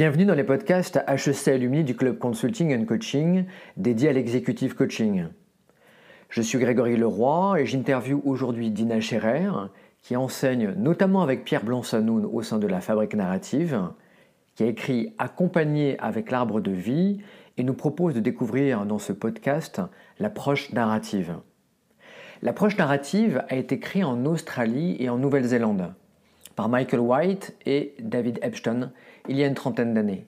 Bienvenue dans les podcasts HEC Alumni du Club Consulting and Coaching dédié à l'executive coaching. Je suis Grégory Leroy et j'interviewe aujourd'hui Dina Scherer qui enseigne notamment avec Pierre Blanc-Sanoun au sein de la Fabrique Narrative, qui a écrit Accompagner avec l'arbre de vie et nous propose de découvrir dans ce podcast l'approche narrative. L'approche narrative a été créée en Australie et en Nouvelle-Zélande par Michael White et David Epstein il y a une trentaine d'années.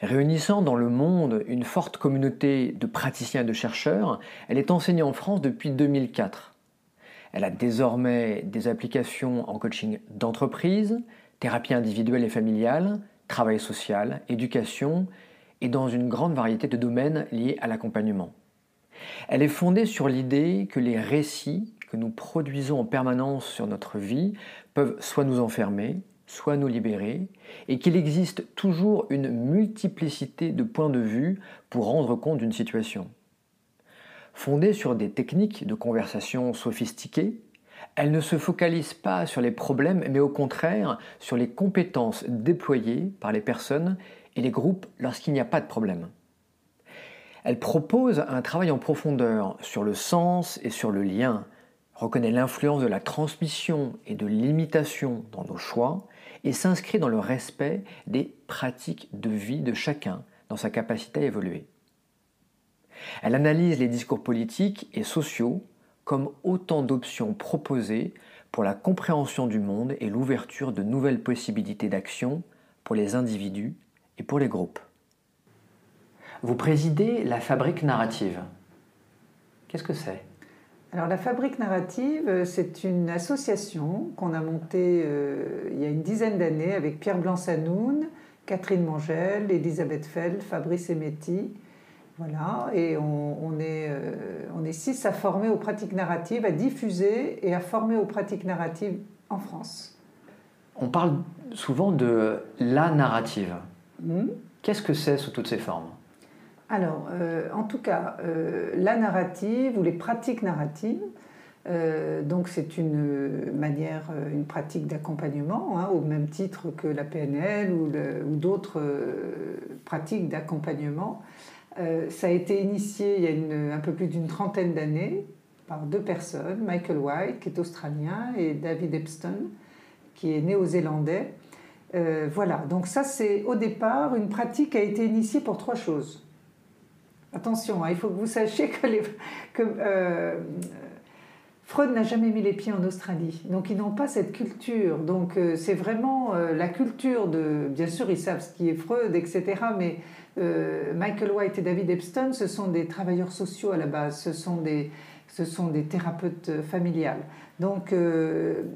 Réunissant dans le monde une forte communauté de praticiens et de chercheurs, elle est enseignée en France depuis 2004. Elle a désormais des applications en coaching d'entreprise, thérapie individuelle et familiale, travail social, éducation et dans une grande variété de domaines liés à l'accompagnement. Elle est fondée sur l'idée que les récits que nous produisons en permanence sur notre vie peuvent soit nous enfermer, soit nous libérer, et qu'il existe toujours une multiplicité de points de vue pour rendre compte d'une situation. Fondée sur des techniques de conversation sophistiquées, elle ne se focalise pas sur les problèmes, mais au contraire sur les compétences déployées par les personnes et les groupes lorsqu'il n'y a pas de problème. Elle propose un travail en profondeur sur le sens et sur le lien, reconnaît l'influence de la transmission et de l'imitation dans nos choix et s'inscrit dans le respect des pratiques de vie de chacun dans sa capacité à évoluer. Elle analyse les discours politiques et sociaux comme autant d'options proposées pour la compréhension du monde et l'ouverture de nouvelles possibilités d'action pour les individus et pour les groupes. Vous présidez la fabrique narrative. Qu'est-ce que c'est? Alors la Fabrique Narrative, euh, c'est une association qu'on a montée euh, il y a une dizaine d'années avec Pierre Blanc-Sanoun, Catherine Mangel, Elisabeth Fell, Fabrice Emetti. Voilà, et on, est, euh, on est six à former aux pratiques narratives, à diffuser et à former aux pratiques narratives en France. On parle souvent de la narrative. Hmm? Qu'est-ce que c'est sous toutes ces formes? Alors, euh, en tout cas, euh, la narrative ou les pratiques narratives, euh, donc c'est une manière, une pratique d'accompagnement, hein, au même titre que la PNL ou, d'autres pratiques d'accompagnement. ça a été initié il y a un peu plus d'une trentaine d'années par deux personnes, Michael White, qui est australien, et David Epstein, qui est néo-zélandais. voilà, donc ça c'est au départ une pratique qui a été initiée pour trois choses. Attention, hein, il faut que vous sachiez que, euh, Freud n'a jamais mis les pieds en Australie. Donc ils n'ont pas cette culture. Donc euh, c'est vraiment euh, la culture de... Bien sûr, ils savent ce qui est Freud, etc. Mais Michael White et David Epstein, ce sont des travailleurs sociaux à la base. Ce sont des, ce sont des thérapeutes familiales. Donc,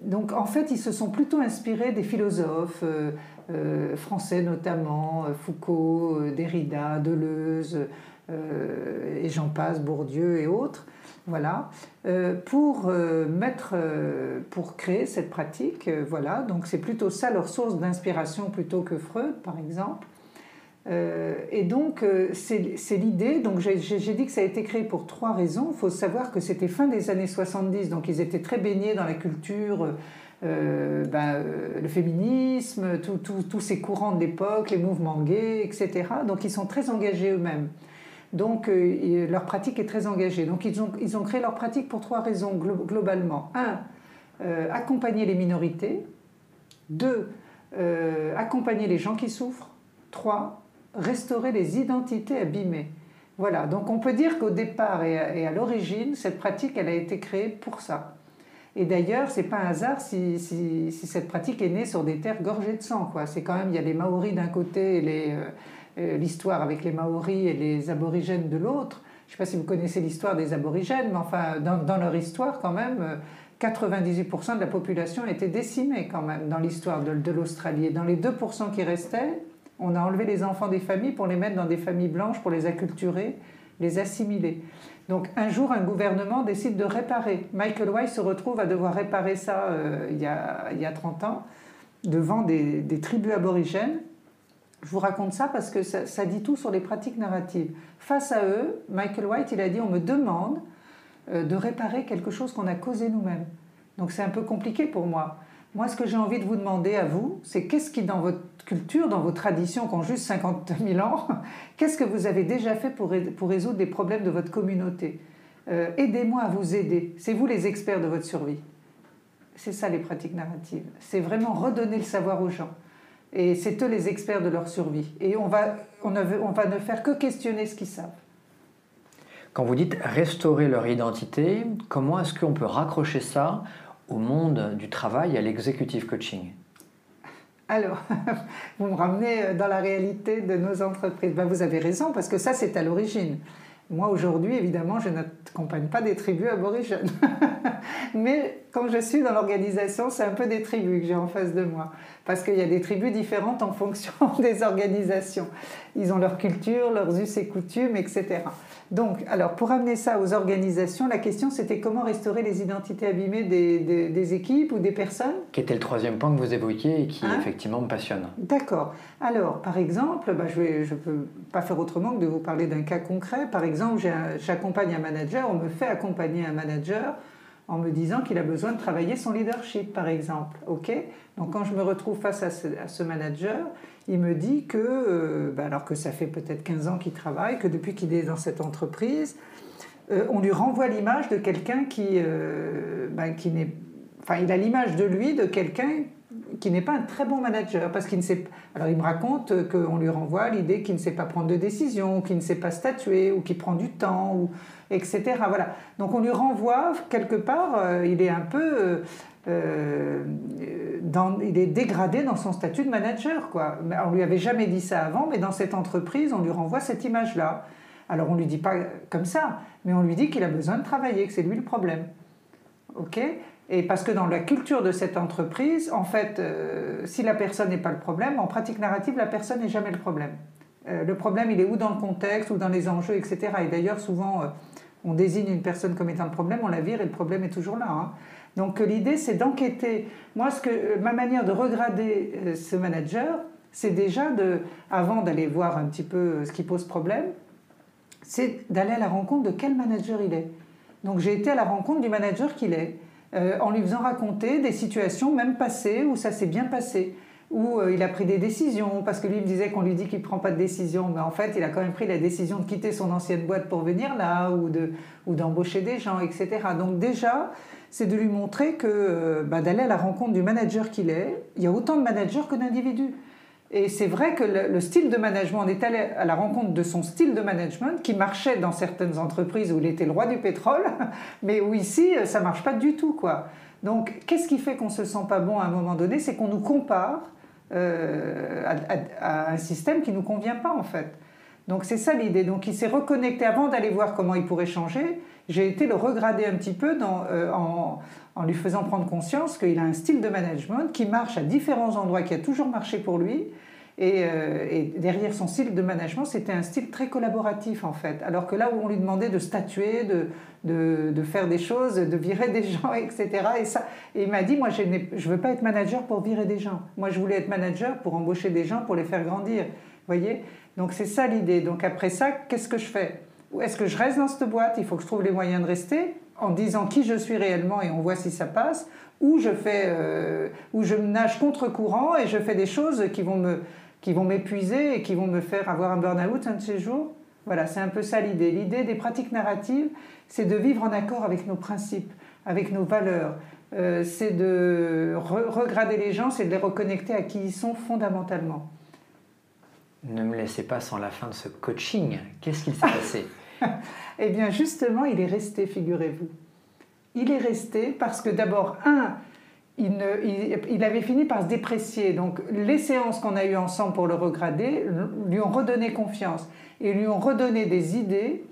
donc en fait, ils se sont plutôt inspirés des philosophes français notamment, Foucault, Derrida, Deleuze. Euh, et j'en passe, Bourdieu et autres, voilà, euh, pour euh, mettre, pour créer cette pratique, voilà, donc c'est plutôt ça leur source d'inspiration plutôt que Freud, par exemple. et donc, c'est l'idée. Donc, j'ai dit que ça a été créé pour trois raisons. Il faut savoir que c'était fin des années 70, donc ils étaient très baignés dans la culture, ben, le féminisme, tous ces courants de l'époque, les mouvements gays, etc. Donc, ils sont très engagés eux-mêmes. Donc euh, leur pratique est très engagée. Donc ils ont, ils ont créé leur pratique pour trois raisons globalement. Un, euh, accompagner les minorités. Deux, euh, accompagner les gens qui souffrent. Trois, restaurer les identités abîmées. Voilà, donc on peut dire qu'au départ et à, l'origine, cette pratique, elle a été créée pour ça. Et d'ailleurs, c'est pas un hasard si, si, cette pratique est née sur des terres gorgées de sang. C'est quand même, il y a les Maoris d'un côté et les, l'histoire avec les Maoris et les aborigènes de l'autre. Je ne sais pas si vous connaissez l'histoire des aborigènes, mais enfin, dans, leur histoire, quand même, 98% euh, de la population a été décimée, quand même, dans l'histoire de, l'Australie. Et dans les 2% qui restaient, on a enlevé les enfants des familles pour les mettre dans des familles blanches, pour les acculturer, les assimiler. Donc un jour, un gouvernement décide de réparer. Michael White se retrouve à devoir réparer ça euh, il, y a, il, y a, 30 ans devant des tribus aborigènes je vous raconte ça parce que ça, dit tout sur les pratiques narratives. Face à eux, Michael White, il a dit on me demande euh, de réparer quelque chose qu'on a causé nous-mêmes. Donc c'est un peu compliqué pour moi. Moi, ce que j'ai envie de vous demander à vous, c'est qu'est-ce qui, dans votre culture, dans vos traditions qui ont juste 50 000 ans, qu'est-ce que vous avez déjà fait pour, résoudre des problèmes de votre communauté? Euh, Aidez-moi à vous aider. C'est vous les experts de votre survie. C'est ça les pratiques narratives. C'est vraiment redonner le savoir aux gens. Et c'est eux les experts de leur survie. Et on va, on, on va ne faire que questionner ce qu'ils savent. Quand vous dites restaurer leur identité, comment est-ce qu'on peut raccrocher ça au monde du travail, à l'executive coaching? Alors, vous me ramenez dans la réalité de nos entreprises. Ben, vous avez raison, parce que ça, c'est à l'origine. Moi, aujourd'hui, évidemment, je n'accompagne pas des tribus aborigènes. Mais quand je suis dans l'organisation, c'est un peu des tribus que j'ai en face de moi. Parce qu'il y a des tribus différentes en fonction des organisations. Ils ont leur culture, leurs us et coutumes, etc. Donc, alors, pour amener ça aux organisations, la question c'était comment restaurer les identités abîmées des, équipes ou des personnes? Qui était le troisième point que vous évoquiez et qui hein? effectivement me passionne. D'accord. Alors, par exemple, bah, je ne je peux pas faire autrement que de vous parler d'un cas concret. Par exemple, j'accompagne un manager, on me fait accompagner un manager en me disant qu'il a besoin de travailler son leadership, par exemple. Ok? Donc, quand je me retrouve face à ce manager, il me dit que, euh, bah, alors que ça fait peut-être 15 ans qu'il travaille, que depuis qu'il est dans cette entreprise, euh, on lui renvoie l'image de quelqu'un qui, euh, bah, qui n'est... Enfin, il a l'image de lui, de quelqu'un qui n'est pas un très bon manager, parce qu'il ne sait... Alors il me raconte qu'on lui renvoie l'idée qu'il ne sait pas prendre de décision, qu'il ne sait pas statuer, ou qu'il prend du temps, ou etc. Voilà. Donc on lui renvoie quelque part, il est un peu euh, il est dégradé dans son statut de manager. Quoi. On lui avait jamais dit ça avant, mais dans cette entreprise, on lui renvoie cette image-là. Alors on lui dit pas comme ça, mais on lui dit qu'il a besoin de travailler, que c'est lui le problème. Ok? Et parce que dans la culture de cette entreprise, en fait, euh, si la personne n'est pas le problème, en pratique narrative, la personne n'est jamais le problème. Euh, le problème, il est ou dans le contexte, ou dans les enjeux, etc. Et d'ailleurs, souvent, on désigne une personne comme étant le problème, on la vire et le problème est toujours là. Hein. Donc l'idée, c'est d'enquêter. Moi, ce que, ma manière de regrader euh, ce manager, c'est déjà, avant d'aller voir un petit peu euh, ce qui pose problème, c'est d'aller à la rencontre de quel manager il est. Donc j'ai été à la rencontre du manager qu'il est, euh, en lui faisant raconter des situations même passées où ça s'est bien passé où il a pris des décisions, parce que lui me disait qu'on lui dit qu'il ne prend pas de décision, mais en fait il a quand même pris la décision de quitter son ancienne boîte pour venir là, ou, de, ou d'embaucher des gens, etc. Donc déjà, c'est de lui montrer que euh, bah, d'aller à la rencontre du manager qu'il est, il y a autant de managers que d'individus. Et c'est vrai que le, style de management, on est allé à la rencontre de son style de management qui marchait dans certaines entreprises où il était le roi du pétrole, mais où ici, ça marche pas du tout. quoi. Donc, qu'est-ce qui fait qu'on se sent pas bon à un moment donné? C'est qu'on nous compare euh, à, un système qui nous convient pas, en fait. Donc, c'est ça l'idée. Donc, il s'est reconnecté avant d'aller voir comment il pourrait changer j'ai été le regrader un petit peu euh, en, lui faisant prendre conscience qu'il a un style de management qui marche à différents endroits, qui a toujours marché pour lui. Et, euh, derrière son style de management, c'était un style très collaboratif en fait. Alors que là où on lui demandait de statuer, de, de, faire des choses, de virer des gens, etc. Et, ça, et il m'a dit, moi je ne veux pas être manager pour virer des gens. Moi je voulais être manager pour embaucher des gens, pour les faire grandir. voyez? Donc c'est ça l'idée. Donc après ça, qu'est-ce que je fais? Est-ce que je reste dans cette boîte? Il faut que je trouve les moyens de rester en disant qui je suis réellement et on voit si ça passe. Ou je fais, euh, ou je nage contre courant et je fais des choses qui vont me, qui vont m'épuiser et qui vont me faire avoir un burn-out un de ces jours. Voilà, c'est un peu ça l'idée. L'idée des pratiques narratives, c'est de vivre en accord avec nos principes, avec nos valeurs. Euh, c'est de regrader les gens, c'est de les reconnecter à qui ils sont fondamentalement. Ne me laissez pas sans la fin de ce coaching. Qu'est-ce qu'il s'est passé? Eh bien, justement, il est resté, figurez-vous. Il est resté parce que d'abord, un, il, avait fini par se déprécier. Donc, les séances qu'on a eues ensemble pour le regrader lui ont redonné confiance et lui ont redonné des idées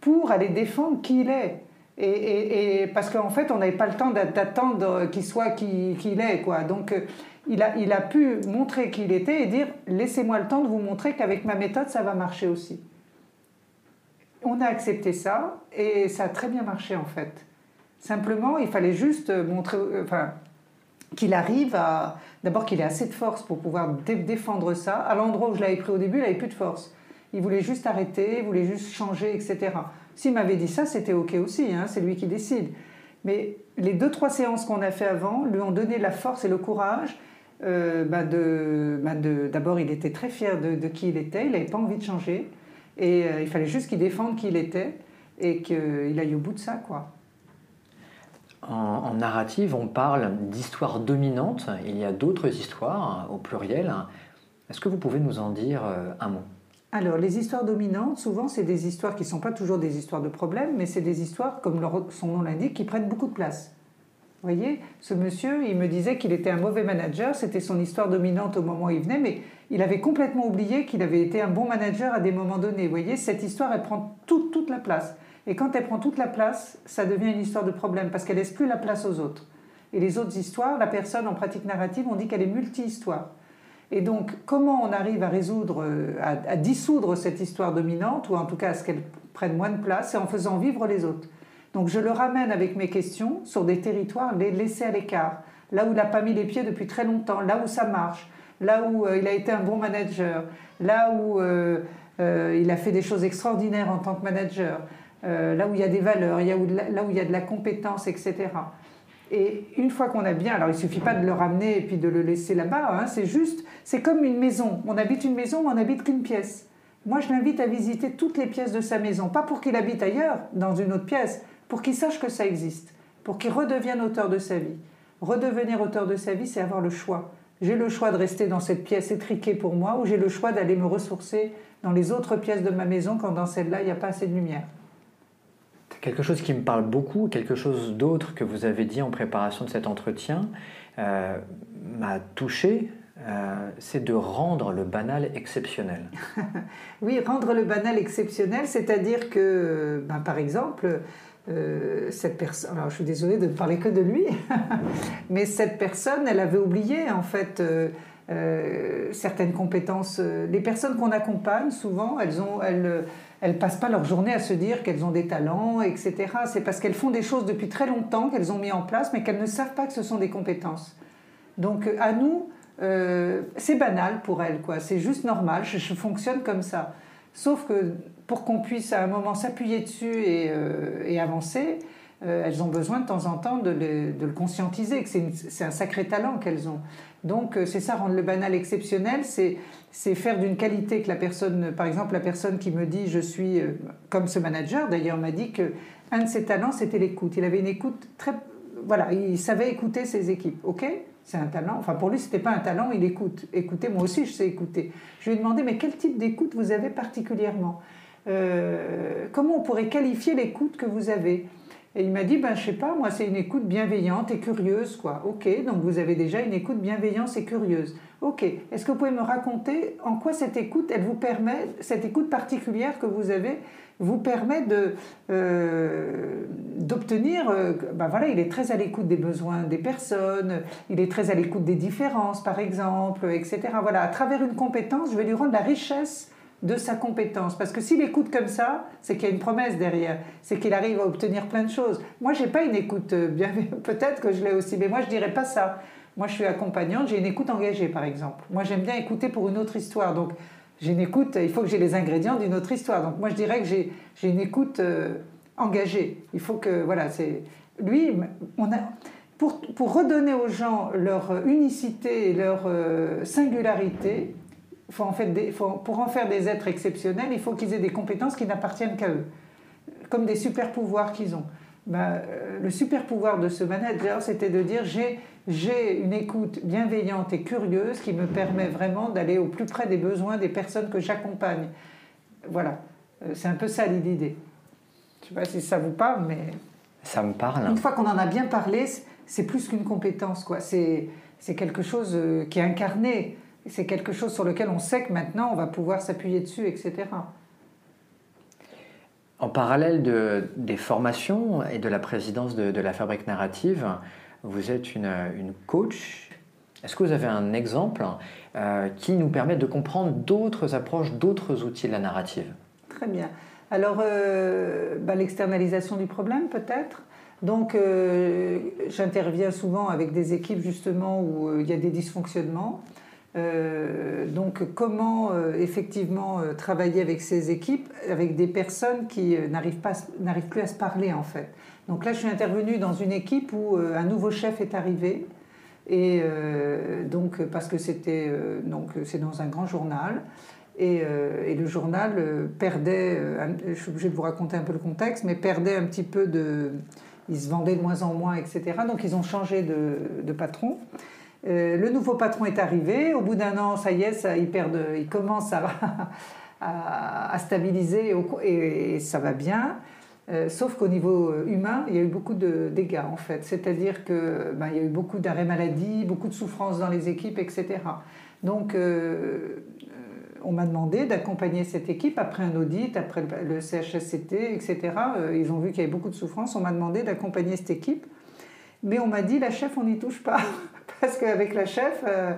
pour aller défendre qui il est. Et, parce qu'en fait, on n'avait pas le temps d'attendre qu'il soit qui, qui il est. Quoi. Donc, il a, pu montrer qui il était et dire laissez-moi le temps de vous montrer qu'avec ma méthode, ça va marcher aussi. On a accepté ça et ça a très bien marché en fait. Simplement, il fallait juste montrer, enfin, qu'il arrive à. D'abord, qu'il ait assez de force pour pouvoir défendre ça. À l'endroit où je l'avais pris au début, il n'avait plus de force. Il voulait juste arrêter, il voulait juste changer, etc. S'il m'avait dit ça, c'était OK aussi, hein, c'est lui qui décide. Mais les deux, trois séances qu'on a fait avant lui ont donné la force et le courage. Euh, bah, bah, d'abord, il était très fier de, qui il était, il n'avait pas envie de changer. Et euh, il fallait juste qu'il défende qui il était et qu'il aille au bout de ça. quoi. En, narrative, on parle d'histoires dominantes. Il y a d'autres histoires au pluriel. Est-ce que vous pouvez nous en dire euh, un mot? Alors, les histoires dominantes, souvent, c'est des histoires qui ne sont pas toujours des histoires de problèmes, mais c'est des histoires, comme son nom l'indique, qui prennent beaucoup de place. Vous voyez, ce monsieur, il me disait qu'il était un mauvais manager, c'était son histoire dominante au moment où il venait, mais il avait complètement oublié qu'il avait été un bon manager à des moments donnés. Vous voyez, cette histoire, elle prend toute, toute la place. Et quand elle prend toute la place, ça devient une histoire de problème, parce qu'elle laisse plus la place aux autres. Et les autres histoires, la personne en pratique narrative, on dit qu'elle est multi-histoire. Et donc, comment on arrive à résoudre, à, dissoudre cette histoire dominante, ou en tout cas à ce qu'elle prenne moins de place, c'est en faisant vivre les autres? Donc je le ramène avec mes questions sur des territoires les laissés à l'écart, là où il n'a pas mis les pieds depuis très longtemps, là où ça marche, là où euh, il a été un bon manager, là où euh, euh, il a fait des choses extraordinaires en tant que manager, là où il y a des valeurs, là où il y a de la compétence, etc. Et une fois qu'on a bien, alors il suffit pas de le ramener et puis de le laisser là-bas, hein, c'est juste, c'est comme une maison. On habite une maison, on n'habite qu'une pièce. Moi, je l'invite à visiter toutes les pièces de sa maison, pas pour qu'il habite ailleurs, dans une autre pièce, pour qu'il sache que ça existe, pour qu'il redevienne auteur de sa vie. Redevenir auteur de sa vie, c'est avoir le choix. J'ai le choix de rester dans cette pièce étriquée pour moi ou j'ai le choix d'aller me ressourcer dans les autres pièces de ma maison quand dans celle-là, il n'y a pas assez de lumière. Quelque chose qui me parle beaucoup, quelque chose d'autre que vous avez dit en préparation de cet entretien, euh, m'a touché, euh, c'est de rendre le banal exceptionnel. oui, rendre le banal exceptionnel, c'est-à-dire que, ben, par exemple, euh, cette personne, alors je suis désolée de ne parler que de lui, mais cette personne, elle avait oublié en fait euh, certaines compétences. Les personnes qu'on accompagne, souvent, elles ont, elles, elles passent pas leur journée à se dire qu'elles ont des talents, etc. C'est parce qu'elles font des choses depuis très longtemps qu'elles ont mis en place, mais qu'elles ne savent pas que ce sont des compétences. Donc à nous, euh, c'est banal pour elles, quoi. C'est juste normal. Je, fonctionne comme ça. Sauf que pour qu'on puisse à un moment s'appuyer dessus et, euh, avancer, euh, elles ont besoin de temps en temps de le, conscientiser, que c'est un sacré talent qu'elles ont. Donc c'est ça, rendre le banal exceptionnel, c'est faire d'une qualité que la personne, par exemple la personne qui me dit je suis comme ce manager, d'ailleurs m'a dit que un de ses talents c'était l'écoute. Il avait une écoute très, voilà, il savait écouter ses équipes, ok c'est un talent. Enfin, pour lui, ce n'était pas un talent, il écoute. Écoutez, moi aussi, je sais écouter. Je lui ai demandé, mais quel type d'écoute vous avez particulièrement? Euh, Comment on pourrait qualifier l'écoute que vous avez Et il m'a dit, ben, je sais pas, moi, c'est une écoute bienveillante et curieuse, quoi. Ok, donc vous avez déjà une écoute bienveillante et curieuse. Ok, est-ce que vous pouvez me raconter en quoi cette écoute, elle vous permet, cette écoute particulière que vous avez, vous permet euh, d'obtenir. Euh, ben voilà, il est très à l'écoute des besoins des personnes, il est très à l'écoute des différences, par exemple, etc. Voilà, à travers une compétence, je vais lui rendre la richesse de sa compétence. Parce que s'il écoute comme ça, c'est qu'il y a une promesse derrière, c'est qu'il arrive à obtenir plein de choses. Moi, j'ai pas une écoute euh, bien, peut-être que je l'ai aussi, mais moi, je dirais pas ça. Moi, je suis accompagnante, j'ai une écoute engagée, par exemple. Moi, j'aime bien écouter pour une autre histoire. Donc, j'ai une écoute, il faut que j'ai les ingrédients d'une autre histoire. Donc moi je dirais que j'ai une écoute euh, engagée. Il faut que, voilà, c'est... Lui, on a, pour, pour, redonner aux gens leur unicité et leur euh, singularité, faut en fait des, faut, pour en faire des êtres exceptionnels, il faut qu'ils aient des compétences qui n'appartiennent qu'à eux, comme des super pouvoirs qu'ils ont. Ben, euh, le super pouvoir de ce manager, c'était de dire j'ai j'ai une écoute bienveillante et curieuse qui me permet vraiment d'aller au plus près des besoins des personnes que j'accompagne. Voilà, euh, c'est un peu ça l'idée. Je ne sais pas si ça vous parle, mais... Ça me parle. Une fois qu'on en a bien parlé, c'est plus qu'une compétence, quoi. C'est quelque chose euh, qui est incarné. C'est quelque chose sur lequel on sait que maintenant on va pouvoir s'appuyer dessus, etc. En parallèle de, des formations et de la présidence de, de la fabrique narrative, vous êtes une, coach. Est-ce que vous avez un exemple euh, qui nous permet de comprendre d'autres approches, d'autres outils de la narrative? Très bien. Alors, euh, bah, l'externalisation du problème peut-être? Donc, euh, j'interviens souvent avec des équipes justement où il y a des dysfonctionnements. Euh, donc comment euh, effectivement euh, travailler avec ces équipes, avec des personnes qui n'arrivent, pas, n'arrivent plus à se parler en fait. Donc là je suis intervenue dans une équipe où un nouveau chef est arrivé. Et donc parce que c'était donc c'est dans un grand journal et, le journal perdait, je suis obligée de vous raconter un peu le contexte, mais perdait un petit peu de, ils se vendaient de moins en moins, etc. Donc ils ont changé de patron. Euh, le nouveau patron est arrivé. Au bout d'un an, ça y est, ça, il, il commence à, stabiliser et, ça va bien. Euh, sauf qu'au niveau humain, il y a eu beaucoup de dégâts en fait. C'est-à-dire qu'il ben, y a eu beaucoup d'arrêts maladie, beaucoup de souffrances dans les équipes, etc. Donc, euh, on m'a demandé d'accompagner cette équipe après un audit, après le CHSCT, etc. ils ont vu qu'il y avait beaucoup de souffrances. On m'a demandé d'accompagner cette équipe. Mais on m'a dit, la chef, on n'y touche pas. Parce qu'avec la chef, euh,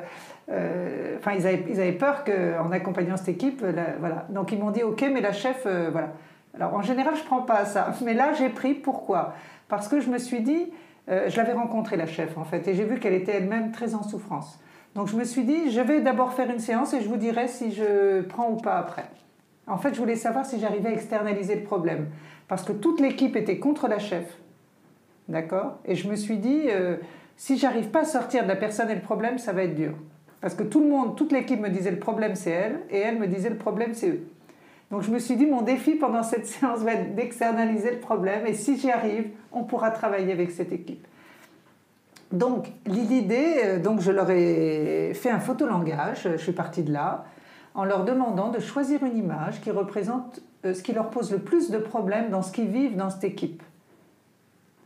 euh, ils, avaient, peur qu'en accompagnant cette équipe, voilà. Donc ils m'ont dit, ok, mais la chef, euh, voilà. Alors en général, je prends pas ça. Mais là, j'ai pris. Pourquoi? Parce que je me suis dit, je l'avais rencontrée, la chef, en fait, et j'ai vu qu'elle était elle-même très en souffrance. Donc je me suis dit, je vais d'abord faire une séance et je vous dirai si je prends ou pas après. En fait, je voulais savoir si j'arrivais à externaliser le problème. Parce que toute l'équipe était contre la chef. D'accord? Et je me suis dit, si j'arrive pas à sortir de la personne et le problème, ça va être dur. Parce que tout le monde, toute l'équipe me disait le problème c'est elle, et elle me disait le problème c'est eux. Donc je me suis dit, mon défi pendant cette séance va être d'externaliser le problème, et si j'y arrive, on pourra travailler avec cette équipe. Donc l'idée, euh, donc je leur ai fait un photolangage, je suis partie de là, en leur demandant de choisir une image qui représente euh, ce qui leur pose le plus de problèmes dans ce qu'ils vivent dans cette équipe.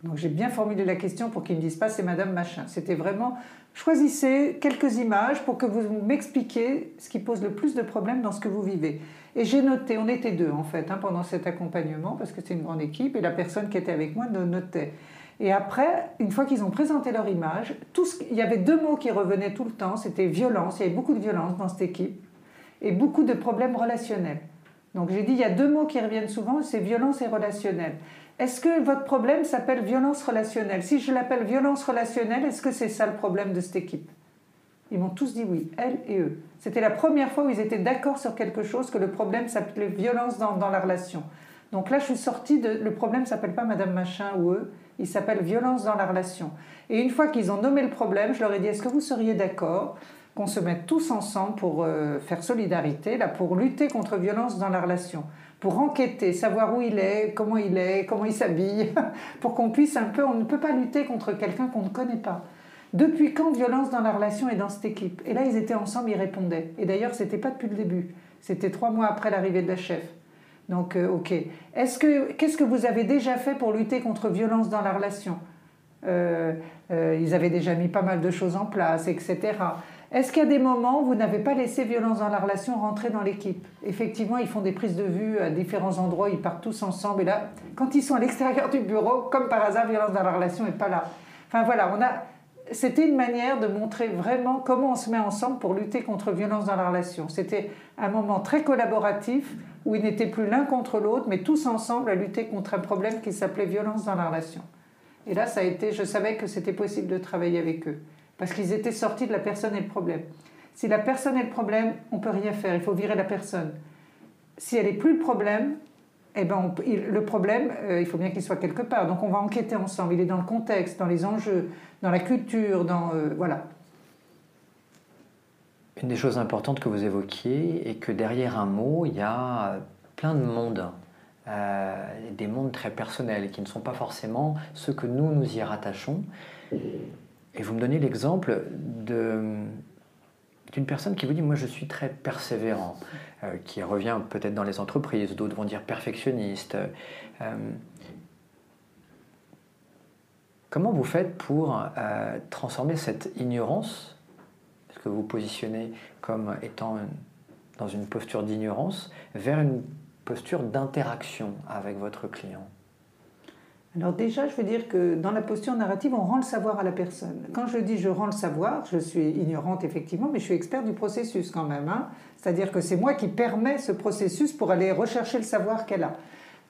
Donc j'ai bien formulé la question pour qu'ils ne me disent pas c'est Madame Machin. C'était vraiment choisissez quelques images pour que vous m'expliquiez ce qui pose le plus de problèmes dans ce que vous vivez. Et j'ai noté, on était deux en fait hein, pendant cet accompagnement parce que c'est une grande équipe et la personne qui était avec moi notait. Et après, une fois qu'ils ont présenté leur image, tout ce, il y avait deux mots qui revenaient tout le temps, c'était violence, il y avait beaucoup de violence dans cette équipe et beaucoup de problèmes relationnels. Donc j'ai dit, il y a deux mots qui reviennent souvent, c'est violence et relationnel. Est-ce que votre problème s'appelle violence relationnelle? Si je l'appelle violence relationnelle, est-ce que c'est ça le problème de cette équipe? Ils m'ont tous dit oui, elle et eux. C'était la première fois où ils étaient d'accord sur quelque chose, que le problème s'appelait violence dans, la relation. Donc là, je suis sortie de... Le problème s'appelle pas Madame Machin ou eux, il s'appelle violence dans la relation. Et une fois qu'ils ont nommé le problème, je leur ai dit, est-ce que vous seriez d'accord qu'on se mette tous ensemble pour euh, faire solidarité, là, pour lutter contre violence dans la relation? Pour enquêter, savoir où il est, comment il est, comment il s'habille, pour qu'on puisse un peu, on ne peut pas lutter contre quelqu'un qu'on ne connaît pas. Depuis quand violence dans la relation est dans cette équipe? Et là, ils étaient ensemble, ils répondaient. Et d'ailleurs, ce n'était pas depuis le début. C'était trois mois après l'arrivée de la chef. Donc, euh, ok. Est-ce que, qu'est-ce que vous avez déjà fait pour lutter contre violence dans la relation? Euh, euh, Ils avaient déjà mis pas mal de choses en place, etc. Est-ce qu'il y a des moments où vous n'avez pas laissé violence dans la relation rentrer dans l'équipe? Effectivement, ils font des prises de vue à différents endroits, ils partent tous ensemble. Et là, quand ils sont à l'extérieur du bureau, comme par hasard, violence dans la relation n'est pas là. Enfin voilà, on a. C'était une manière de montrer vraiment comment on se met ensemble pour lutter contre violence dans la relation. C'était un moment très collaboratif où ils n'étaient plus l'un contre l'autre, mais tous ensemble à lutter contre un problème qui s'appelait violence dans la relation. Et là, ça a été, je savais que c'était possible de travailler avec eux parce qu'ils étaient sortis de la personne et le problème. Si la personne est le problème, on peut rien faire, il faut virer la personne. Si elle n'est plus le problème, eh ben le problème, euh, il faut bien qu'il soit quelque part. Donc on va enquêter ensemble. Il est dans le contexte, dans les enjeux, dans la culture, dans... Euh, voilà. Une des choses importantes que vous évoquiez est que derrière un mot, il y a plein de mondes. Euh, des mondes très personnels qui ne sont pas forcément ceux que nous nous y rattachons. Et vous me donnez l'exemple d'une personne qui vous dit, moi je suis très persévérant, euh, qui revient peut-être dans les entreprises, d'autres vont dire perfectionniste. Euh, comment vous faites pour euh, transformer cette ignorance, ce que vous positionnez comme étant dans une posture d'ignorance, vers une posture d'interaction avec votre client? Alors déjà, je veux dire que dans la posture narrative, on rend le savoir à la personne. Quand je dis je rends le savoir, je suis ignorante effectivement, mais je suis experte du processus quand même. Hein. C'est-à-dire que c'est moi qui permets ce processus pour aller rechercher le savoir qu'elle a.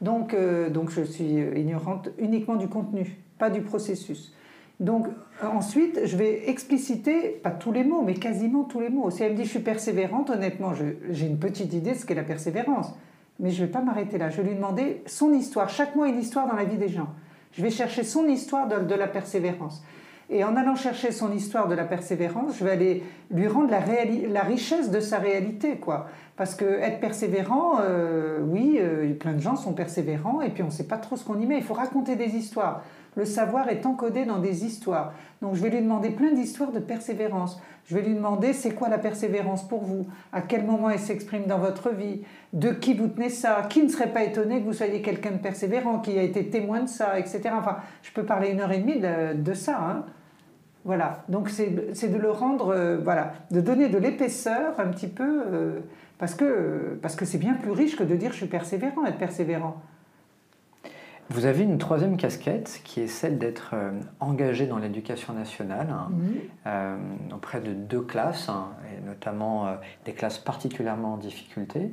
Donc, euh, donc je suis ignorante uniquement du contenu, pas du processus. Donc ensuite, je vais expliciter, pas tous les mots, mais quasiment tous les mots. Si elle me dit je suis persévérante, honnêtement, j'ai une petite idée de ce qu'est la persévérance. Mais je ne vais pas m'arrêter là. Je vais lui demander son histoire. Chaque mot est une histoire dans la vie des gens. Je vais chercher son histoire de, la persévérance. Et en allant chercher son histoire de la persévérance, je vais aller lui rendre la, la richesse de sa réalité, quoi. Parce que être persévérant, euh, oui, euh, plein de gens sont persévérants et puis on ne sait pas trop ce qu'on y met. Il faut raconter des histoires. Le savoir est encodé dans des histoires. Donc je vais lui demander plein d'histoires de persévérance. Je vais lui demander c'est quoi la persévérance pour vous? À quel moment elle s'exprime dans votre vie? De qui vous tenez ça? Qui ne serait pas étonné que vous soyez quelqu'un de persévérant, qui a été témoin de ça, etc. Enfin, je peux parler une heure et demie de, ça. Hein. Voilà, donc c'est de le rendre, euh, voilà, de donner de l'épaisseur un petit peu, euh, parce que parce que c'est bien plus riche que de dire je suis persévérant, être persévérant. Vous avez une troisième casquette qui est celle d'être euh, engagé dans l'éducation nationale hein, euh, auprès de deux classes, hein, et notamment euh, des classes particulièrement en difficulté.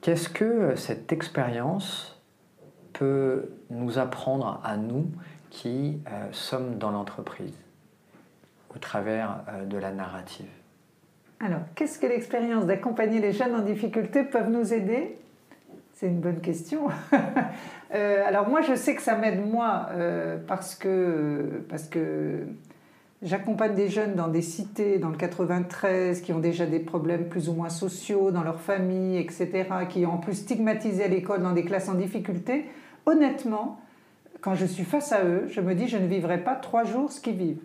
Qu'est-ce que cette expérience peut nous apprendre à nous qui sommes dans l'entreprise au travers de la narrative? Alors, qu'est-ce que l'expérience d'accompagner les jeunes en difficulté peuvent nous aider? C'est une bonne question. Euh, alors moi, je sais que ça m'aide moi euh, parce que, parce que j'accompagne des jeunes dans des cités, dans le 93, qui ont déjà des problèmes plus ou moins sociaux dans leur famille, etc., qui ont en plus stigmatisé à l'école dans des classes en difficulté. Honnêtement, quand je suis face à eux, je me dis, je ne vivrai pas trois jours ce qu'ils vivent.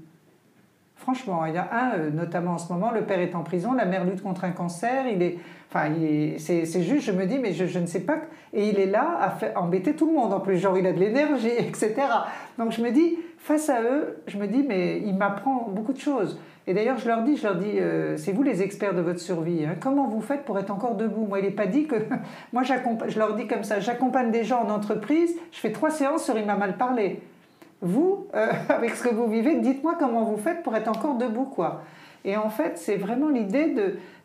Franchement, il y a un, euh, notamment en ce moment, le père est en prison, la mère lutte contre un cancer, il est, enfin, c'est juste, je me dis, mais je, ne sais pas, et il est là à, embêter tout le monde en plus, genre il a de l'énergie, etc. Donc je me dis, face à eux, je me dis, mais il m'apprend beaucoup de choses. Et d'ailleurs, je leur dis, je leur dis, euh, c'est vous les experts de votre survie. Hein. Comment vous faites pour être encore debout? Moi, il n'est pas dit que. Moi, je leur dis comme ça, j'accompagne des gens en entreprise, je fais trois séances sur il m'a mal parlé vous, euh, avec ce que vous vivez, dites-moi comment vous faites pour être encore debout, quoi. Et en fait, c'est vraiment l'idée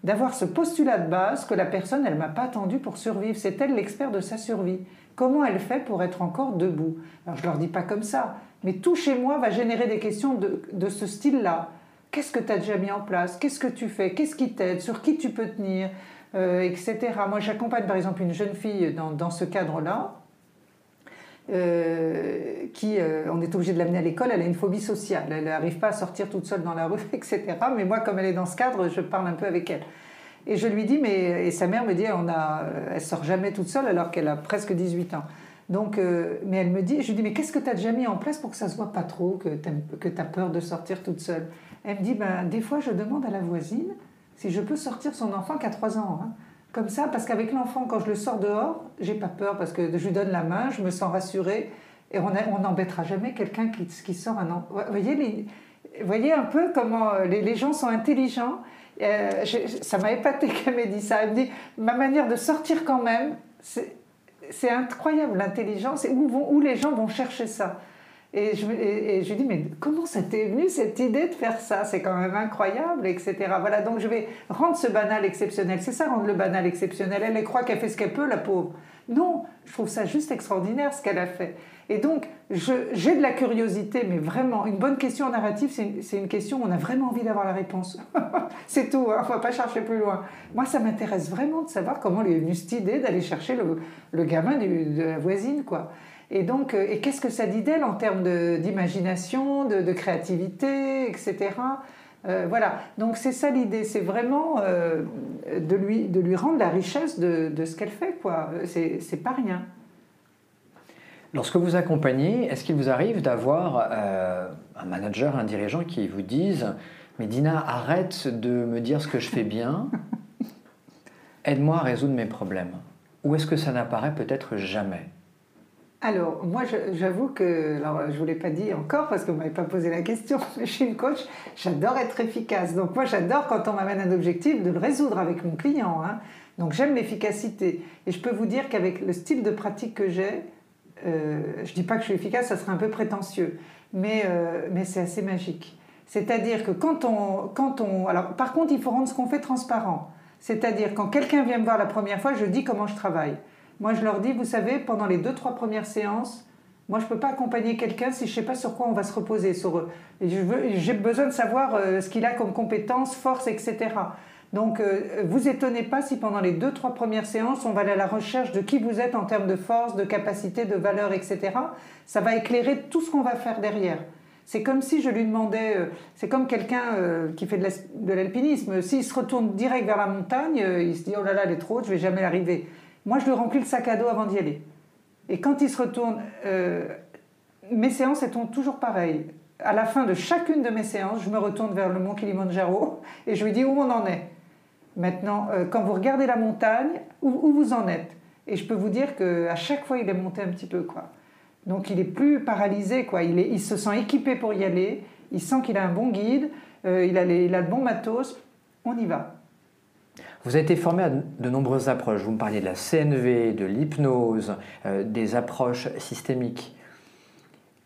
d'avoir ce postulat de base que la personne, elle m'a pas attendu pour survivre. C'est elle l'expert de sa survie. Comment elle fait pour être encore debout? Alors, je leur dis pas comme ça, mais tout chez moi va générer des questions de, de ce style-là. Qu'est-ce que tu as déjà mis en place? Qu'est-ce que tu fais? Qu'est-ce qui t'aide? Sur qui tu peux tenir? Euh, Etc. Moi, j'accompagne par exemple une jeune fille dans, dans ce cadre-là euh, qui, euh, on est obligé de l'amener à l'école, elle a une phobie sociale, elle n'arrive pas à sortir toute seule dans la rue, etc. Mais moi, comme elle est dans ce cadre, je parle un peu avec elle. Et je lui dis, mais, et sa mère me dit, on a, elle sort jamais toute seule alors qu'elle a presque 18 ans. Donc, euh, mais elle me dit, je lui dis, mais qu'est-ce que tu as déjà mis en place pour que ça se voit pas trop, que tu as peur de sortir toute seule? Elle me dit, ben, des fois, je demande à la voisine si je peux sortir son enfant qui a 3 ans. Hein comme ça, parce qu'avec l'enfant, quand je le sors dehors, j'ai pas peur parce que je lui donne la main, je me sens rassurée et on n'embêtera jamais quelqu'un qui, qui, sort un enfant. Vous voyez, voyez un peu comment euh, les, gens sont intelligents. Euh, ça m'a épaté qu'elle m'ait dit ça. Elle me dit ma manière de sortir quand même, c'est incroyable l'intelligence et où, où les gens vont chercher ça. Et je, et, je lui dis, mais comment ça t'est venu cette idée de faire ça? C'est quand même incroyable, etc. Voilà, donc je vais rendre ce banal exceptionnel. C'est ça, rendre le banal exceptionnel. Elle, elle croit qu'elle fait ce qu'elle peut, la pauvre. Non, je trouve ça juste extraordinaire ce qu'elle a fait. Et donc, j'ai de la curiosité, mais vraiment, une bonne question narrative, c'est une question où on a vraiment envie d'avoir la réponse. c'est tout, hein, on ne va pas chercher plus loin. Moi, ça m'intéresse vraiment de savoir comment lui est venue cette idée d'aller chercher le, le gamin de la voisine, quoi. Et donc, euh, et qu'est-ce que ça dit d'elle en termes d'imagination, de, créativité, etc. Euh, voilà, donc c'est ça l'idée, c'est vraiment euh, de, lui, de lui rendre la richesse de, de ce qu'elle fait, quoi. C'est pas rien. Lorsque vous accompagnez, est-ce qu'il vous arrive d'avoir un manager, un dirigeant qui vous dise Mais Dina, arrête de me dire ce que je fais bien, aide-moi à résoudre mes problèmes Ou est-ce que ça n'apparaît peut-être jamais? Alors, moi, j'avoue que, alors, je ne vous l'ai pas dit encore parce que vous ne m'avez pas posé la question, mais je suis une coach, j'adore être efficace. Donc, moi, j'adore quand on m'amène un objectif de le résoudre avec mon client. Hein. Donc, j'aime l'efficacité. Et je peux vous dire qu'avec le style de pratique que j'ai, euh, je ne dis pas que je suis efficace, ça serait un peu prétentieux, mais, euh, mais c'est assez magique. C'est-à-dire que quand on, quand on. Alors, par contre, il faut rendre ce qu'on fait transparent. C'est-à-dire, quand quelqu'un vient me voir la première fois, je dis comment je travaille. Moi, je leur dis, vous savez, pendant les deux, trois premières séances, Moi, je ne peux pas accompagner quelqu'un si je ne sais pas sur quoi on va se reposer. J'ai besoin de savoir euh, ce qu'il a comme compétences, force, etc. Donc, euh, vous étonnez pas si pendant les deux, trois premières séances, on va aller à la recherche de qui vous êtes en termes de force, de capacité, de valeur, etc. Ça va éclairer tout ce qu'on va faire derrière. C'est comme si je lui demandais, euh, c'est comme quelqu'un qui fait de l'alpinisme, s'il se retourne direct vers la montagne, il se dit oh là là, elle est trop haute, je vais jamais l'arriver. Moi, je lui remplis le sac à dos avant d'y aller. Et quand il se retourne, euh, mes séances sont toujours pareilles. À la fin de chacune de mes séances, je me retourne vers le mont Kilimanjaro et je lui dis où on en est. Maintenant, euh, quand vous regardez la montagne, où, vous en êtes? Et je peux vous dire qu'à chaque fois, il est monté un petit peu. Donc il est plus paralysé. Il, il se sent équipé pour y aller, il sent qu'il a un bon guide, euh, il, a il a le bon matos, on y va. Vous avez été formé à de nombreuses approches. Vous me parliez de la CNV, de l'hypnose, euh, des approches systémiques.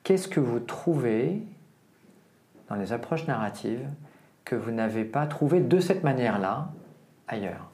Qu'est-ce que vous trouvez dans les approches narratives que vous n'avez pas trouvé de cette manière-là ailleurs?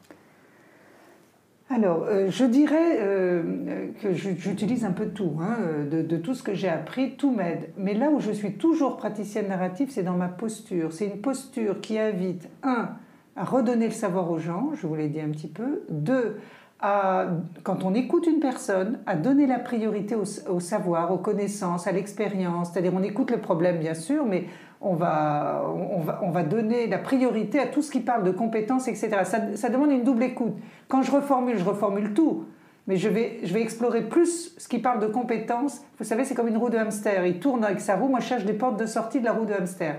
Alors, euh, je dirais euh, que j'utilise un peu tout, hein, de, tout ce que j'ai appris, tout m'aide. Mais là où je suis toujours praticienne narrative, c'est dans ma posture. C'est une posture qui invite, un, à redonner le savoir aux gens, je vous l'ai dit un petit peu. Deux, à, quand on écoute une personne, à donner la priorité au, savoir, aux connaissances, à l'expérience. C'est-à-dire, on écoute le problème, bien sûr, mais on va, on, va, on va donner la priorité à tout ce qui parle de compétences, etc. Ça, ça, demande une double écoute. Quand je reformule, je reformule tout. Mais je vais, je vais explorer plus ce qui parle de compétences. Vous savez, c'est comme une roue de hamster. Il tourne avec sa roue. Moi, je cherche des portes de sortie de la roue de hamster.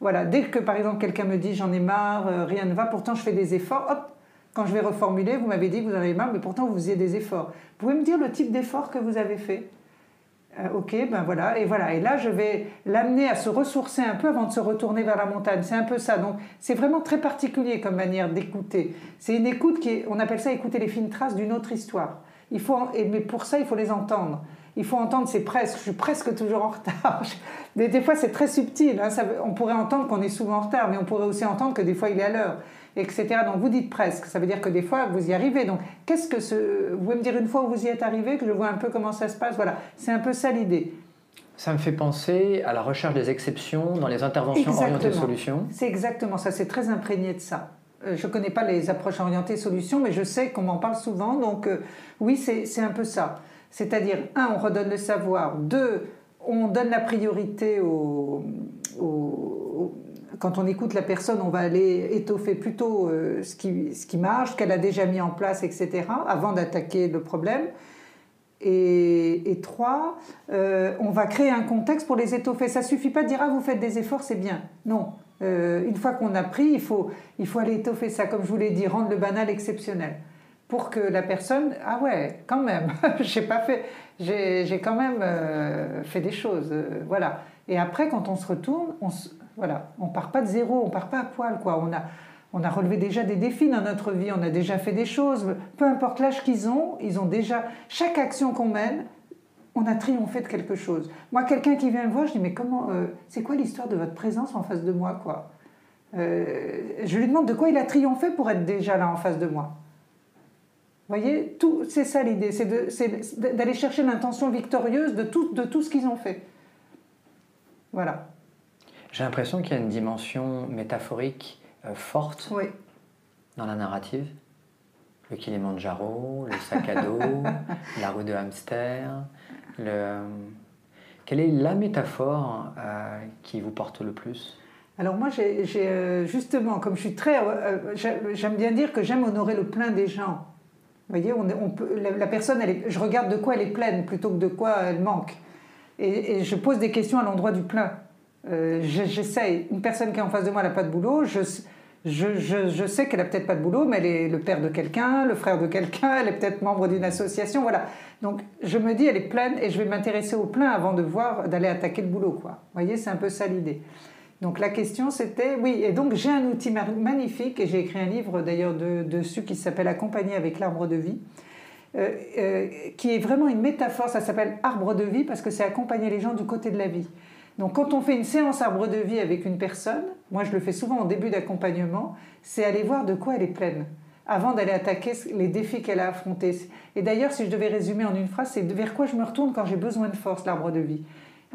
Voilà, dès que par exemple quelqu'un me dit j'en ai marre, euh, rien ne va, pourtant je fais des efforts, hop, quand je vais reformuler, vous m'avez dit que vous en avez marre, mais pourtant vous faisiez des efforts. Vous pouvez me dire le type d'effort que vous avez fait? Euh, Ok, ben voilà, et voilà. Et là, je vais l'amener à se ressourcer un peu avant de se retourner vers la montagne. C'est un peu ça. Donc, c'est vraiment très particulier comme manière d'écouter. C'est une écoute qui est, on appelle ça écouter les fines traces d'une autre histoire. Il faut, mais pour ça, il faut les entendre il faut entendre, c'est presque, je suis presque toujours en retard. Des, des fois, c'est très subtil. Hein, on pourrait entendre qu'on est souvent en retard, mais on pourrait aussi entendre que des fois, il est à l'heure, etc. Donc, vous dites presque. Ça veut dire que des fois, vous y arrivez. Donc, qu'est-ce que ce. Vous pouvez me dire une fois où vous y êtes arrivé, que je vois un peu comment ça se passe? Voilà, c'est un peu ça l'idée. Ça me fait penser à la recherche des exceptions dans les interventions orientées solutions. C'est exactement ça, c'est très imprégné de ça. Euh, je ne connais pas les approches orientées solutions, mais je sais qu'on m'en parle souvent, donc euh, oui, c'est un peu ça. C'est-à-dire, un, on redonne le savoir, deux, on donne la priorité au, quand on écoute la personne, on va aller étoffer plutôt euh, ce, qui, ce qui marche, qu'elle a déjà mis en place, etc., avant d'attaquer le problème. Et, trois, euh, on va créer un contexte pour les étoffer. Ça suffit pas de dire ah vous faites des efforts, c'est bien. Non. Euh, une fois qu'on a pris, il faut, il faut aller étoffer ça, comme je vous l'ai dit, rendre le banal exceptionnel pour que la personne ah ouais quand même j'ai pas fait j'ai quand même euh, fait des choses euh, voilà. Et après quand on se retourne on voilà on part pas de zéro on part pas à poil quoi. On a on a relevé déjà des défis dans notre vie on a déjà fait des choses peu importe l'âge qu'ils ont ils ont déjà chaque action qu'on mène on a triomphé de quelque chose. Moi quelqu'un qui vient me voir je dis mais comment euh, c'est quoi l'histoire de votre présence en face de moi quoi? Je lui demande de quoi il a triomphé pour être déjà là en face de moi vous voyez, c'est ça l'idée, c'est d'aller chercher l'intention victorieuse de tout, de tout ce qu'ils ont fait. Voilà. J'ai l'impression qu'il y a une dimension métaphorique euh, forte dans la narrative. Le Kilimanjaro, le sac à dos, la rue de hamster. Le... Quelle est la métaphore euh, qui vous porte le plus? Alors moi, j'ai euh, justement, comme je suis très... j'aime bien dire que j'aime honorer le plein des gens. Vous voyez, la, personne, je regarde de quoi elle est pleine plutôt que de quoi elle manque. Et, je pose des questions à l'endroit du plein. Euh, J'essaye. Une personne qui est en face de moi, elle n'a pas de boulot. Je, je, je, je sais qu'elle n'a peut-être pas de boulot, mais elle est le père de quelqu'un, le frère de quelqu'un, elle est peut-être membre d'une association. Voilà. Donc je me dis, elle est pleine et je vais m'intéresser au plein avant de voir, d'aller attaquer le boulot. Quoi. Vous voyez, c'est un peu ça l'idée. Donc la question c'était, oui, et donc j'ai un outil magnifique, et j'ai écrit un livre d'ailleurs dessus qui s'appelle Accompagner avec l'arbre de vie, euh, euh, qui est vraiment une métaphore, ça s'appelle arbre de vie parce que c'est accompagner les gens du côté de la vie. Donc quand on fait une séance arbre de vie avec une personne, moi je le fais souvent au début d'accompagnement, c'est aller voir de quoi elle est pleine. avant d'aller attaquer les défis qu'elle a affrontés. Et d'ailleurs, si je devais résumer en une phrase, c'est vers quoi je me retourne quand j'ai besoin de force, l'arbre de vie.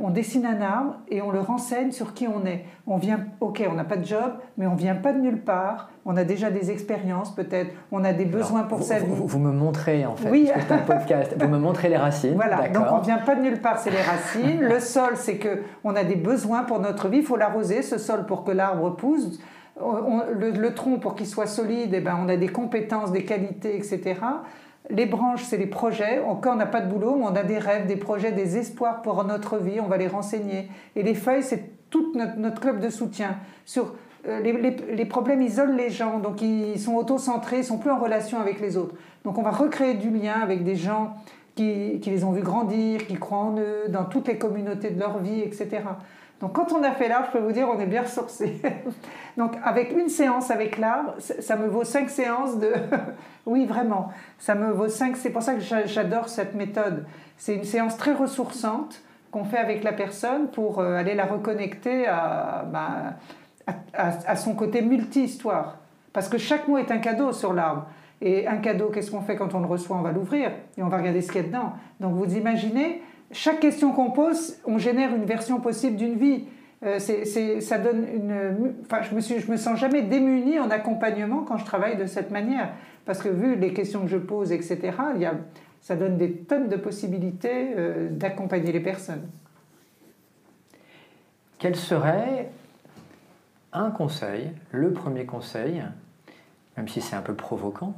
On dessine un arbre et on le renseigne sur qui on est. On vient, ok, on n'a pas de job, mais on vient pas de nulle part. On a déjà des expériences peut-être. On a des besoins pour sa vie. Vous, me montrez en fait. Oui. c'est un podcast. vous me montrez les racines. Voilà. Donc on vient pas de nulle part, c'est les racines. le sol, c'est que on a des besoins pour notre vie. Il faut l'arroser ce sol pour que l'arbre pousse le, tronc, pour qu'il soit solide, eh ben, on a des compétences, des qualités, etc. Les branches, c'est les projets. Quand on n'a pas de boulot, on a des rêves, des projets, des espoirs pour notre vie, on va les renseigner. Et les feuilles, c'est tout notre, club de soutien. Sur, euh, les, problèmes isolent les gens, donc ils sont auto-centrés, ils sont plus en relation avec les autres. Donc on va recréer du lien avec des gens qui, qui les ont vus grandir, qui croient en eux, dans toutes les communautés de leur vie, etc. Donc quand on a fait l'arbre, je peux vous dire, on est bien ressourcé. Donc avec une séance avec l'arbre, ça me vaut cinq séances de... oui, vraiment, ça me vaut cinq... C'est pour ça que j'adore cette méthode. C'est une séance très ressourçante qu'on fait avec la personne pour euh, aller la reconnecter bah, à, à, son côté multi-histoire. Parce que chaque mot est un cadeau sur l'arbre. Et un cadeau, qu'est-ce qu'on fait quand on le reçoit? On va l'ouvrir et on va regarder ce qu'il y a dedans. Donc vous imaginez, chaque question qu'on pose, on génère une version possible d'une vie. Euh, ça donne une. Enfin, je me me sens jamais démunie en accompagnement quand je travaille de cette manière, parce que vu les questions que je pose, etc., il y a, ça donne des tonnes de possibilités euh, d'accompagner les personnes. Quel serait un conseil, le premier conseil, même si c'est un peu provoquant,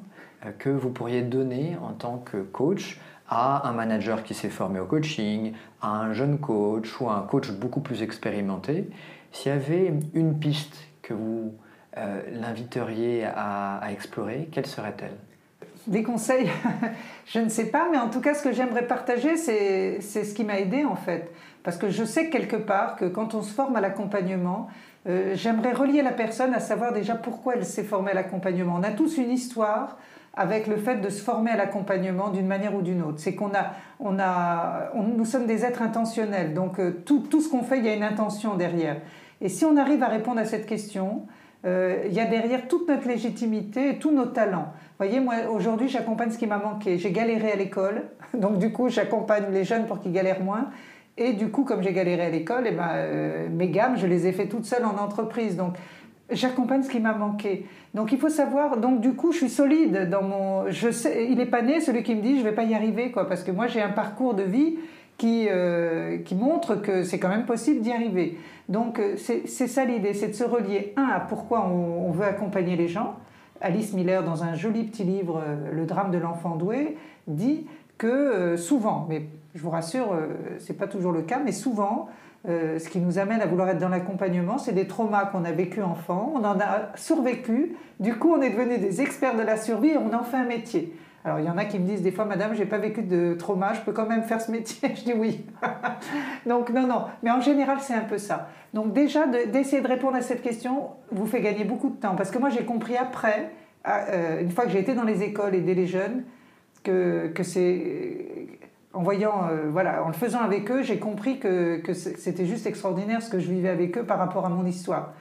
que vous pourriez donner en tant que coach à un manager qui s'est formé au coaching, à un jeune coach ou à un coach beaucoup plus expérimenté, s'il y avait une piste que vous euh, l'inviteriez à, explorer, quelle serait-elle? Des conseils, je ne sais pas, mais en tout cas, ce que j'aimerais partager, c'est ce qui m'a aidé en fait. Parce que je sais quelque part que quand on se forme à l'accompagnement, euh, j'aimerais relier la personne à savoir déjà pourquoi elle s'est formée à l'accompagnement. On a tous une histoire, avec le fait de se former à l'accompagnement d'une manière ou d'une autre. C'est qu'on a, on a, nous sommes des êtres intentionnels, donc euh, tout, tout ce qu'on fait, il y a une intention derrière. Et si on arrive à répondre à cette question, euh, il y a derrière toute notre légitimité et tous nos talents. Vous voyez, moi aujourd'hui, j'accompagne ce qui m'a manqué. J'ai galéré à l'école, donc du coup, j'accompagne les jeunes pour qu'ils galèrent moins. Et du coup, comme j'ai galéré à l'école, eh ben, euh, mes gammes, je les ai fait toutes seules en entreprise. Donc, j'accompagne ce qui m'a manqué. Donc il faut savoir, donc du coup je suis solide dans mon... Je sais, il est pas né celui qui me dit je vais pas y arriver, quoi, parce que moi j'ai un parcours de vie qui, euh, qui montre que c'est quand même possible d'y arriver. Donc euh, c'est ça l'idée, c'est de se relier, un, à pourquoi on, veut accompagner les gens. Alice Miller, dans un joli petit livre, euh, Le drame de l'enfant doué, dit que souvent, mais je vous rassure, c'est pas toujours le cas, mais souvent, euh, ce qui nous amène à vouloir être dans l'accompagnement, c'est des traumas qu'on a vécu enfant, on en a survécu, du coup on est devenu des experts de la survie et on en fait un métier. Alors il y en a qui me disent des fois, Madame, j'ai pas vécu de trauma, je peux quand même faire ce métier? je dis oui. Donc non, non. Mais en général, c'est un peu ça. Donc déjà, d'essayer de, répondre à cette question vous fait gagner beaucoup de temps. Parce que moi, j'ai compris après, euh, une fois que j'ai été dans les écoles et aider les jeunes, que, que c'est en voyant, euh, voilà, en le faisant avec eux, j'ai compris que, c'était juste extraordinaire ce que je vivais avec eux par rapport à mon histoire.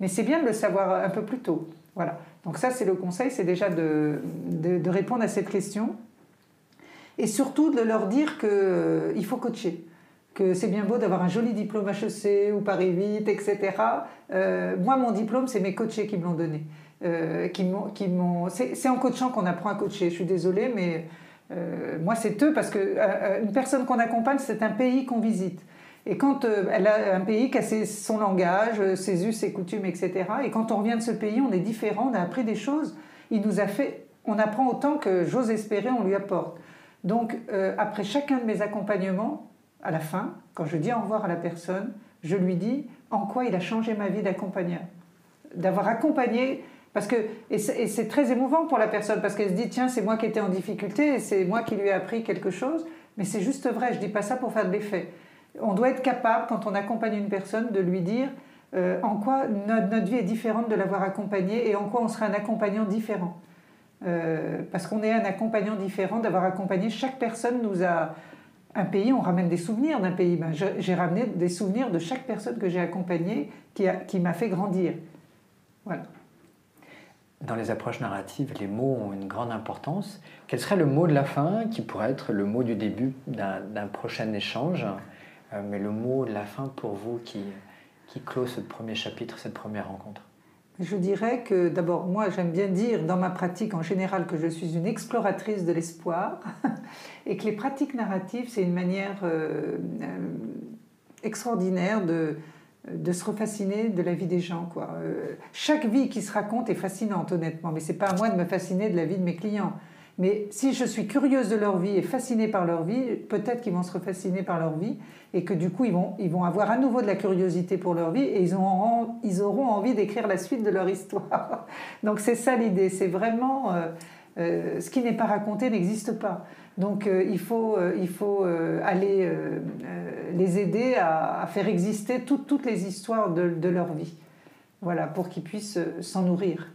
Mais c'est bien de le savoir un peu plus tôt. Voilà. Donc ça, c'est le conseil, c'est déjà de, répondre à cette question. Et surtout de leur dire qu'il euh, faut coacher. Que c'est bien beau d'avoir un joli diplôme HEC ou Paris 8, etc. Euh, moi, mon diplôme, c'est mes coachés qui me l'ont donné. qui m'ont, c'est en coachant qu'on apprend à coacher. Je suis désolée, mais euh, moi, c'est eux parce que euh, une personne qu'on accompagne, c'est un pays qu'on visite. Et quand euh, elle a un pays qui a son langage, ses us, ses coutumes, etc. Et quand on revient de ce pays, on est différent, on a appris des choses. Il nous a fait, on apprend autant que j'ose espérer, on lui apporte. Donc, après chacun de mes accompagnements, à la fin, quand je dis au revoir à la personne, je lui dis en quoi il a changé ma vie d'accompagneur. D'avoir accompagné parce que, et c'est très émouvant pour la personne, parce qu'elle se dit, tiens, c'est moi qui étais en difficulté, c'est moi qui lui ai appris quelque chose, mais c'est juste vrai, je ne dis pas ça pour faire de l'effet. On doit être capable, quand on accompagne une personne, de lui dire euh, en quoi notre, vie est différente de l'avoir accompagnée et en quoi on serait un accompagnant différent. Euh, parce qu'on est un accompagnant différent, d'avoir accompagné, chaque personne nous a... Un pays, on ramène des souvenirs d'un pays. Ben, j'ai ramené des souvenirs de chaque personne que j'ai accompagnée qui m'a fait grandir. Voilà. Dans les approches narratives, les mots ont une grande importance. Quel serait le mot de la fin qui pourrait être le mot du début d'un prochain échange? Euh, Mais le mot de la fin pour vous qui, qui clôt ce premier chapitre, cette première rencontre? Je dirais que d'abord, moi j'aime bien dire dans ma pratique en général que je suis une exploratrice de l'espoir et que les pratiques narratives, c'est une manière euh, euh, extraordinaire de de se refasciner de la vie des gens. Quoi. Euh, chaque vie qui se raconte est fascinante, honnêtement, mais c'est pas à moi de me fasciner de la vie de mes clients. Mais si je suis curieuse de leur vie et fascinée par leur vie, peut-être qu'ils vont se refasciner par leur vie et que du coup, ils vont, ils vont avoir à nouveau de la curiosité pour leur vie et ils auront, ils auront envie d'écrire la suite de leur histoire. Donc c'est ça l'idée, c'est vraiment... Euh, euh, ce qui n'est pas raconté n'existe pas. Donc euh, il faut, euh, faut aller les aider à, faire exister toutes les histoires de, de leur vie. Voilà, pour qu'ils puissent s'en nourrir.